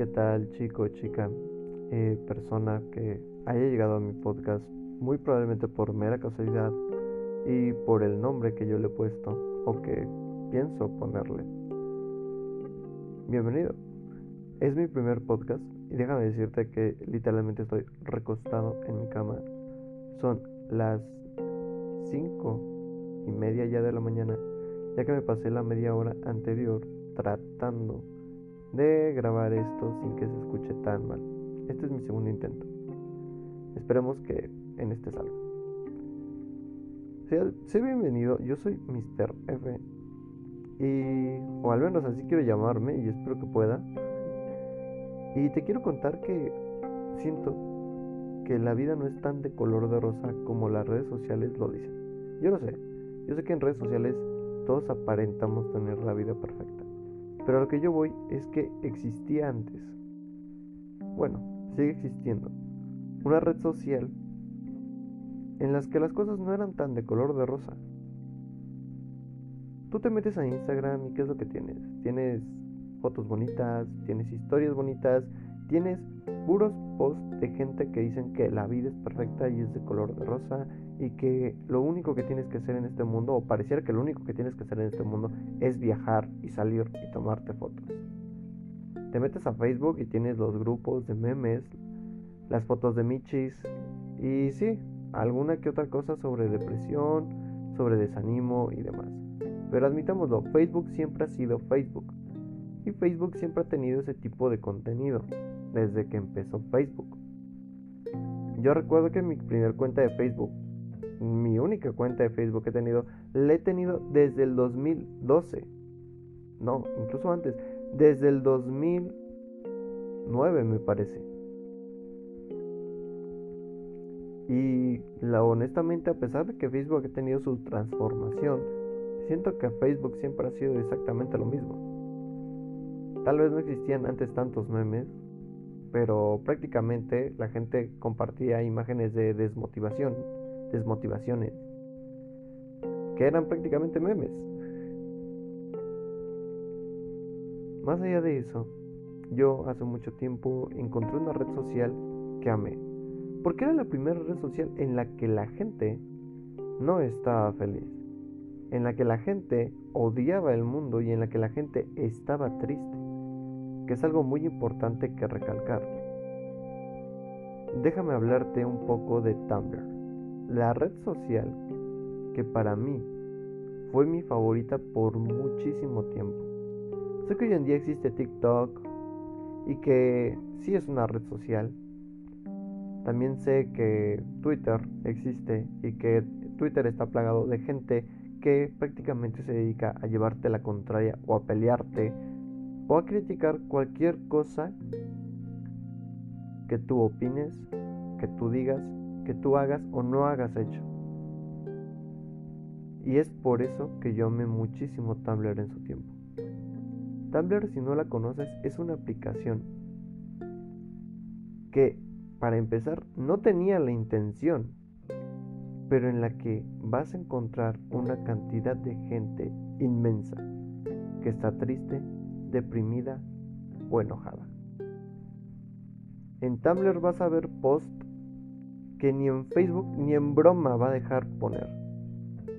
¿qué tal chico, chica, eh, persona que haya llegado a mi podcast? Muy probablemente por mera casualidad y por el nombre que yo le he puesto o que pienso ponerle. Bienvenido. Es mi primer podcast y déjame decirte que literalmente estoy recostado en mi cama. Son las 5 y media ya de la mañana, ya que me pasé la media hora anterior tratando de grabar esto sin que se escuche tan mal. Este es mi segundo intento. Esperemos que en este salga. Sea, bienvenido, yo soy Mr. F. Y, o al menos así quiero llamarme y espero que pueda. Y te quiero contar que siento que la vida no es tan de color de rosa como las redes sociales lo dicen. Yo lo sé, yo sé que en redes sociales todos aparentamos tener la vida perfecta. Pero a lo que yo voy es que existía antes. Bueno, sigue existiendo. Una red social en las que las cosas no eran tan de color de rosa. Tú te metes a Instagram y ¿qué es lo que tienes? Tienes fotos bonitas, tienes historias bonitas, tienes puros posts de gente que dicen que la vida es perfecta y es de color de rosa y que lo único que tienes que hacer en este mundo, o pareciera que lo único que tienes que hacer en este mundo es viajar y salir y tomarte fotos. Te metes a Facebook y tienes los grupos de memes, las fotos de Michis y sí, alguna que otra cosa sobre depresión, sobre desánimo y demás. Pero admitámoslo, Facebook siempre ha sido Facebook. Y Facebook siempre ha tenido ese tipo de contenido, desde que empezó Facebook. Yo recuerdo que mi primer cuenta de Facebook mi única cuenta de Facebook que he tenido, la he tenido desde el 2012. No, incluso antes, desde el 2009 me parece. Y la, honestamente, a pesar de que Facebook ha tenido su transformación, siento que Facebook siempre ha sido exactamente lo mismo. Tal vez no existían antes tantos memes, pero prácticamente la gente compartía imágenes de desmotivación desmotivaciones, que eran prácticamente memes. Más allá de eso, yo hace mucho tiempo encontré una red social que amé, porque era la primera red social en la que la gente no estaba feliz, en la que la gente odiaba el mundo y en la que la gente estaba triste, que es algo muy importante que recalcar. Déjame hablarte un poco de Tumblr la red social que para mí fue mi favorita por muchísimo tiempo. Sé que hoy en día existe TikTok y que sí es una red social. También sé que Twitter existe y que Twitter está plagado de gente que prácticamente se dedica a llevarte la contraria o a pelearte o a criticar cualquier cosa que tú opines, que tú digas que tú hagas o no hagas hecho. Y es por eso que yo amé muchísimo Tumblr en su tiempo. Tumblr, si no la conoces, es una aplicación que, para empezar, no tenía la intención, pero en la que vas a encontrar una cantidad de gente inmensa que está triste, deprimida o enojada. En Tumblr vas a ver posts que ni en Facebook ni en broma va a dejar poner.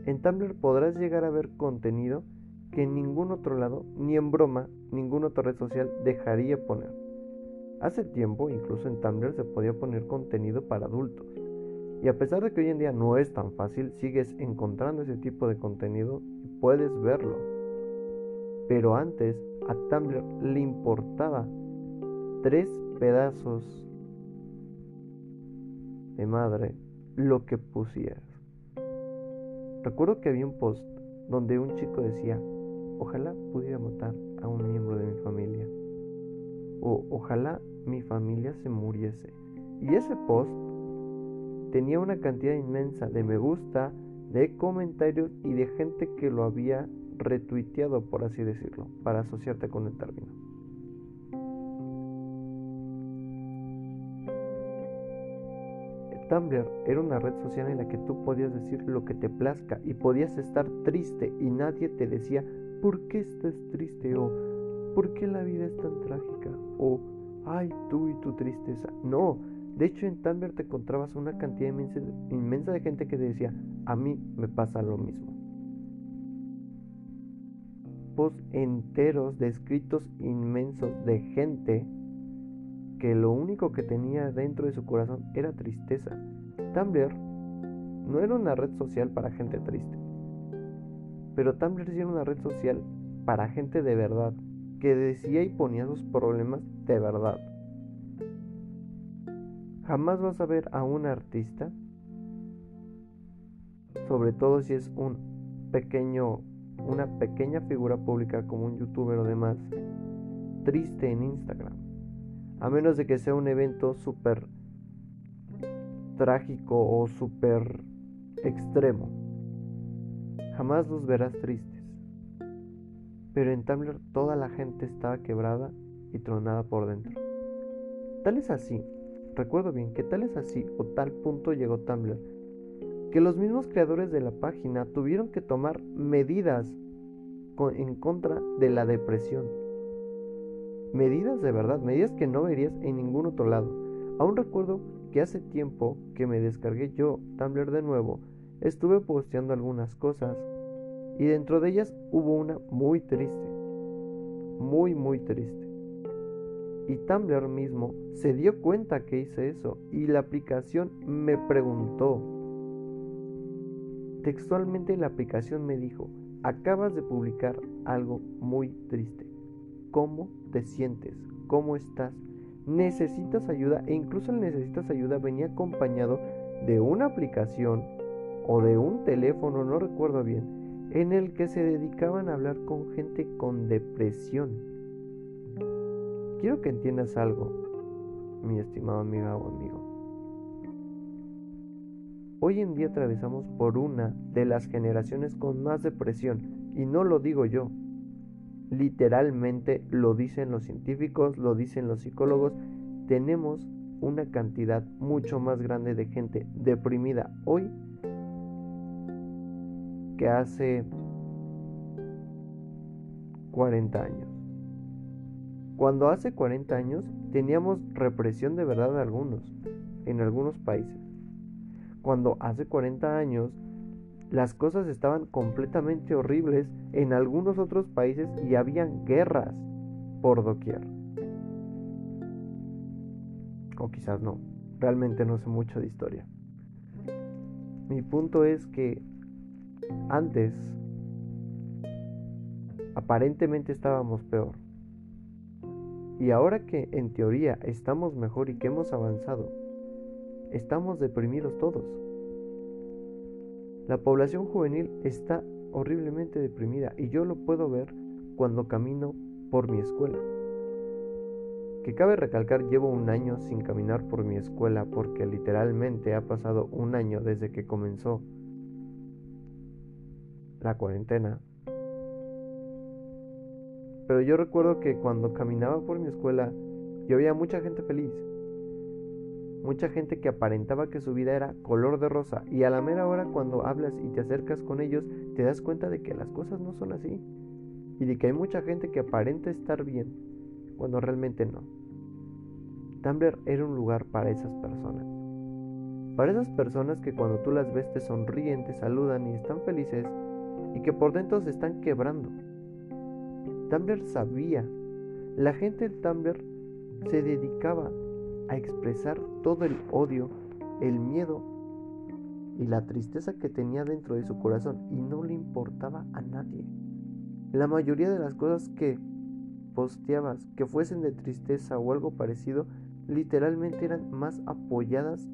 En Tumblr podrás llegar a ver contenido que en ningún otro lado, ni en broma, ninguna otra red social dejaría poner. Hace tiempo, incluso en Tumblr se podía poner contenido para adultos. Y a pesar de que hoy en día no es tan fácil, sigues encontrando ese tipo de contenido y puedes verlo. Pero antes a Tumblr le importaba tres pedazos de madre lo que pusieras. Recuerdo que había un post donde un chico decía, ojalá pudiera matar a un miembro de mi familia. O ojalá mi familia se muriese. Y ese post tenía una cantidad inmensa de me gusta, de comentarios y de gente que lo había retuiteado, por así decirlo, para asociarte con el término. Tumblr era una red social en la que tú podías decir lo que te plazca y podías estar triste y nadie te decía ¿por qué estás triste? o ¿por qué la vida es tan trágica? o ay, tú y tu tristeza. No, de hecho en Tumblr te encontrabas una cantidad inmensa, de gente que decía, a mí me pasa lo mismo. Enteros de escritos inmensos de gente que lo único que tenía dentro de su corazón era tristeza. Tumblr no era una red social para gente triste, pero Tumblr sí era una red social para gente de verdad, que decía y ponía sus problemas de verdad. Jamás vas a ver a un artista, sobre todo si es un pequeño, una pequeña figura pública como un youtuber o demás, triste en Instagram. A menos de que sea un evento súper trágico o súper extremo. Jamás los verás tristes. Pero en Tumblr toda la gente estaba quebrada y tronada por dentro. Tal es así, recuerdo bien que tal es así o tal punto llegó Tumblr, que los mismos creadores de la página tuvieron que tomar medidas en contra de la depresión. Medidas de verdad, medidas que no verías en ningún otro lado. Aún recuerdo que hace tiempo que me descargué yo Tumblr de nuevo, estuve posteando algunas cosas y dentro de ellas hubo una muy triste, muy muy triste. Y Tumblr mismo se dio cuenta que hice eso y la aplicación me preguntó. Textualmente la aplicación me dijo, acabas de publicar algo muy triste. ¿Cómo te sientes? ¿Cómo estás? ¿Necesitas ayuda? E incluso el necesitas ayuda venía acompañado de una aplicación o de un teléfono, no recuerdo bien, en el que se dedicaban a hablar con gente con depresión. Quiero que entiendas algo, mi estimado amiga o amigo. Hoy en día atravesamos por una de las generaciones con más depresión, y no lo digo yo. Literalmente lo dicen los científicos, lo dicen los psicólogos. Tenemos una cantidad mucho más grande de gente deprimida hoy que hace 40 años. Cuando hace 40 años teníamos represión de verdad algunos, en algunos países. Cuando hace 40 años las cosas estaban completamente horribles en algunos otros países y habían guerras por doquier. O quizás no, realmente no sé mucho de historia. Mi punto es que antes, aparentemente estábamos peor. Y ahora que en teoría estamos mejor y que hemos avanzado, estamos deprimidos todos. La población juvenil está horriblemente deprimida y yo lo puedo ver cuando camino por mi escuela. Que cabe recalcar, llevo un año sin caminar por mi escuela porque literalmente ha pasado un año desde que comenzó la cuarentena. Pero yo recuerdo que cuando caminaba por mi escuela, yo veía mucha gente feliz. Mucha gente que aparentaba que su vida era color de rosa. Y a la mera hora cuando hablas y te acercas con ellos, te das cuenta de que las cosas no son así. Y de que hay mucha gente que aparenta estar bien, cuando realmente no. Tumblr era un lugar para esas personas. Para esas personas que cuando tú las ves te sonríen, te saludan y están felices y que por dentro se están quebrando. Tumblr sabía, la gente de Tumblr se dedicaba a expresar todo el odio, el miedo y la tristeza que tenía dentro de su corazón y no le importaba a nadie. La mayoría de las cosas que posteabas que fuesen de tristeza o algo parecido, literalmente eran más apoyadas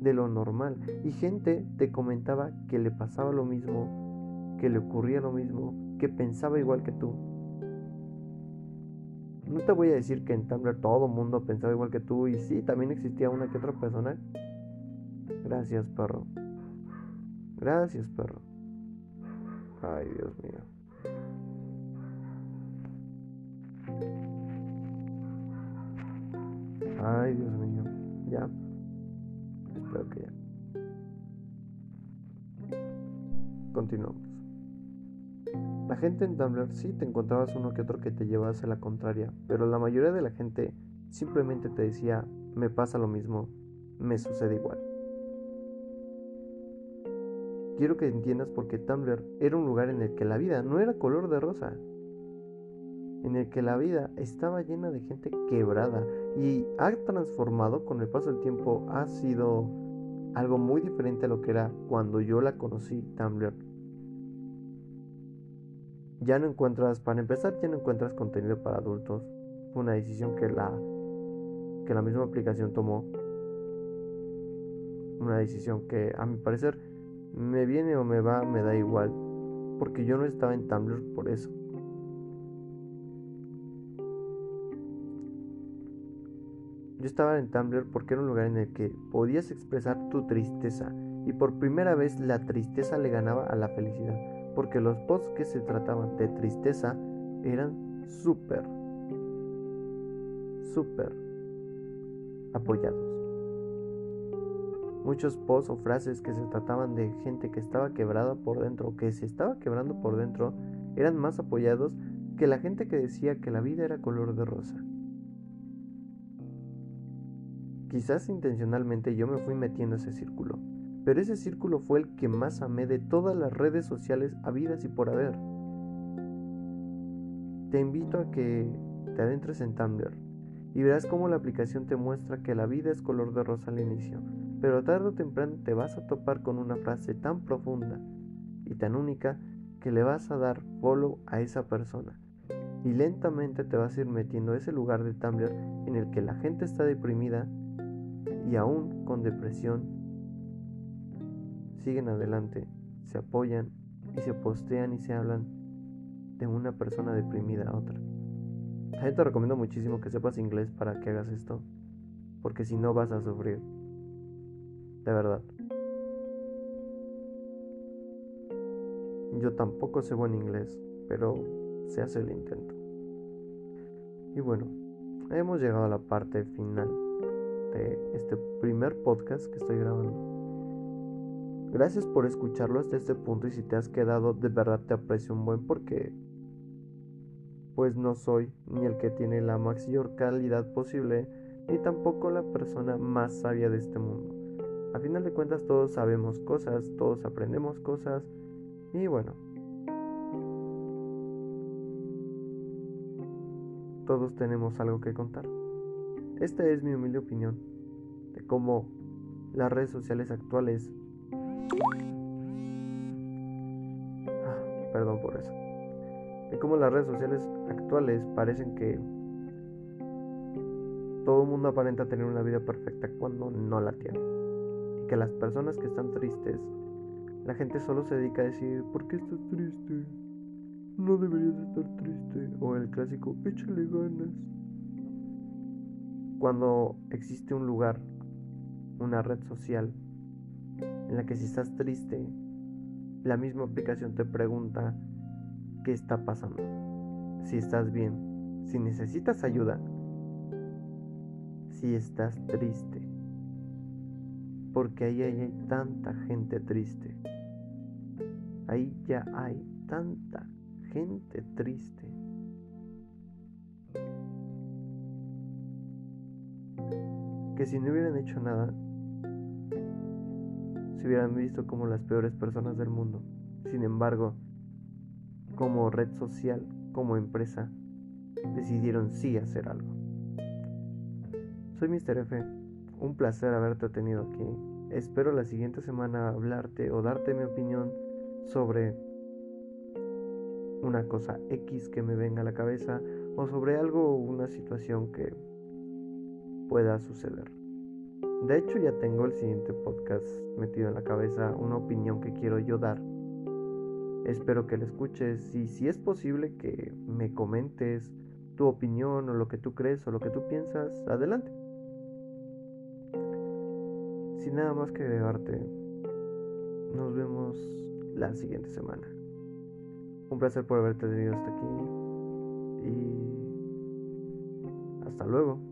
de lo normal y gente te comentaba que le pasaba lo mismo que le ocurría lo mismo, que pensaba igual que tú. No te voy a decir que en Tumblr todo mundo pensaba igual que tú y sí, también existía una que otra persona. Gracias, perro. Gracias, perro. Ay, Dios mío. Ay, Dios mío. Ya. Espero que ya. Continuamos. La gente en Tumblr sí te encontrabas uno que otro que te llevase la contraria, pero la mayoría de la gente simplemente te decía, me pasa lo mismo, me sucede igual. Quiero que entiendas por qué Tumblr era un lugar en el que la vida no era color de rosa, en el que la vida estaba llena de gente quebrada y ha transformado con el paso del tiempo, ha sido algo muy diferente a lo que era cuando yo la conocí, Tumblr. Ya no encuentras, para empezar, ya no encuentras contenido para adultos. Fue una decisión que la, que la misma aplicación tomó. Una decisión que a mi parecer me viene o me va, me da igual. Porque yo no estaba en Tumblr por eso. Yo estaba en Tumblr porque era un lugar en el que podías expresar tu tristeza y por primera vez la tristeza le ganaba a la felicidad, porque los posts que se trataban de tristeza eran súper, súper apoyados. Muchos posts o frases que se trataban de gente que estaba quebrada por dentro que se estaba quebrando por dentro eran más apoyados que la gente que decía que la vida era color de rosa. Quizás intencionalmente yo me fui metiendo ese círculo, pero ese círculo fue el que más amé de todas las redes sociales habidas y por haber. Te invito a que te adentres en Tumblr y verás cómo la aplicación te muestra que la vida es color de rosa al inicio, pero tarde o temprano te vas a topar con una frase tan profunda y tan única que le vas a dar follow a esa persona. Y lentamente te vas a ir metiendo a ese lugar de Tumblr en el que la gente está deprimida y aún con depresión siguen adelante, se apoyan y se postean y se hablan de una persona deprimida a otra. También te recomiendo muchísimo que sepas inglés para que hagas esto, porque si no vas a sufrir. De verdad. Yo tampoco sé buen inglés, pero se hace el intento. Y bueno, hemos llegado a la parte final de este primer podcast que estoy grabando. Gracias por escucharlo hasta este punto y si te has quedado de verdad te aprecio un buen porque pues no soy ni el que tiene la mayor calidad posible ni tampoco la persona más sabia de este mundo. A final de cuentas todos sabemos cosas, todos aprendemos cosas y bueno. Todos tenemos algo que contar. Esta es mi humilde opinión de cómo las redes sociales actuales... Ah, perdón por eso. De cómo las redes sociales actuales parecen que todo el mundo aparenta tener una vida perfecta cuando no la tiene. Y que las personas que están tristes, la gente solo se dedica a decir, ¿por qué estás triste? No deberías estar triste. O el clásico, échale ganas. Cuando existe un lugar, una red social, en la que si estás triste, la misma aplicación te pregunta qué está pasando, si estás bien, si necesitas ayuda, si estás triste, porque ahí hay tanta gente triste, ahí ya hay tanta gente triste. que si no hubieran hecho nada, se hubieran visto como las peores personas del mundo. Sin embargo, como red social, como empresa, decidieron sí hacer algo. Soy Mr. F. Un placer haberte tenido aquí. Espero la siguiente semana hablarte o darte mi opinión sobre una cosa X que me venga a la cabeza o sobre algo, una situación que pueda suceder. De hecho ya tengo el siguiente podcast metido en la cabeza, una opinión que quiero yo dar. Espero que la escuches y si es posible que me comentes tu opinión o lo que tú crees o lo que tú piensas, adelante. Sin nada más que agregarte, nos vemos la siguiente semana. Un placer por haberte tenido hasta aquí y hasta luego.